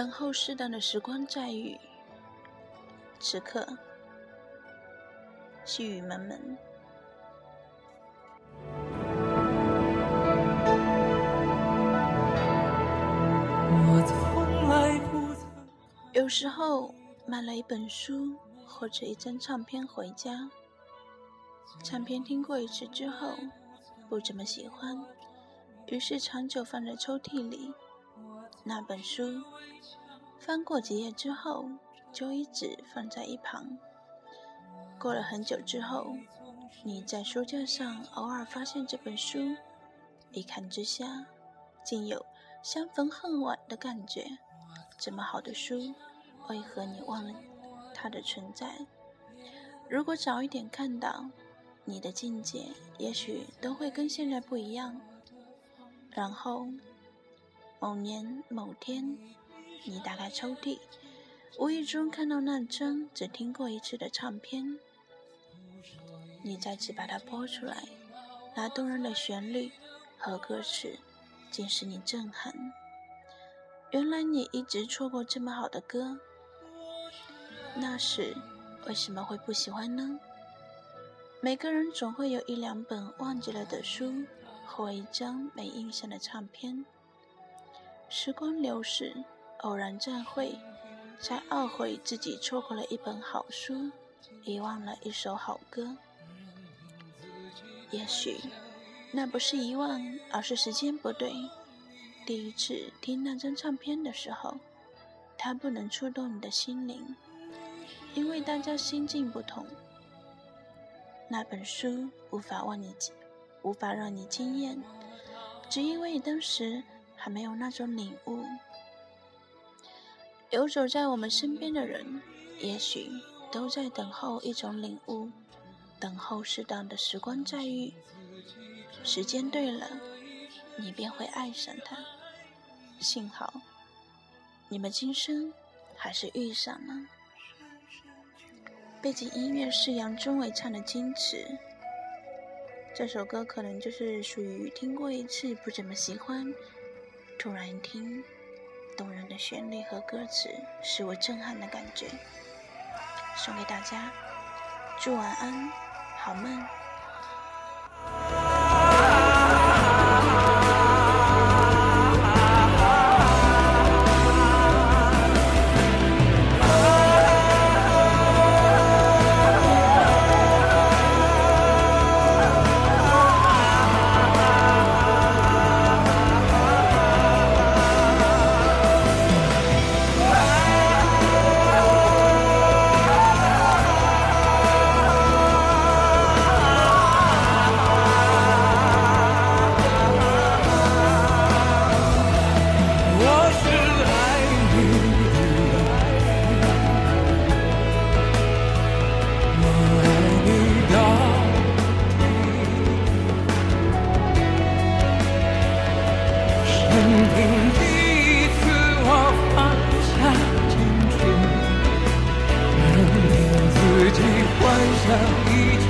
等候适当的时光再遇。此刻，细雨蒙蒙。有时候买了一本书或者一张唱片回家，唱片听过一次之后不怎么喜欢，于是长久放在抽屉里。那本书翻过几页之后就一直放在一旁。过了很久之后，你在书架上偶尔发现这本书，一看之下竟有相逢恨晚的感觉。这么好的书。为何你忘了它的存在？如果早一点看到，你的境界也许都会跟现在不一样。然后，某年某天，你打开抽屉，无意中看到那张只听过一次的唱片，你再次把它播出来，那动人的旋律和歌词，竟使你震撼。原来你一直错过这么好的歌。那时为什么会不喜欢呢？每个人总会有一两本忘记了的书，或一张没印象的唱片。时光流逝，偶然再会，才懊悔自己错过了一本好书，遗忘了一首好歌。也许那不是遗忘，而是时间不对。第一次听那张唱片的时候，它不能触动你的心灵。因为大家心境不同，那本书无法让你无法让你惊艳，只因为当时还没有那种领悟。游走在我们身边的人，也许都在等候一种领悟，等候适当的时光再遇。时间对了，你便会爱上他。幸好，你们今生还是遇上了。背景音乐是杨宗纬唱的《矜持》，这首歌可能就是属于听过一次不怎么喜欢，突然一听，动人的旋律和歌词使我震撼的感觉，送给大家，祝晚安，好梦。任凭第一次我放下矜持，任凭自己幻想一直。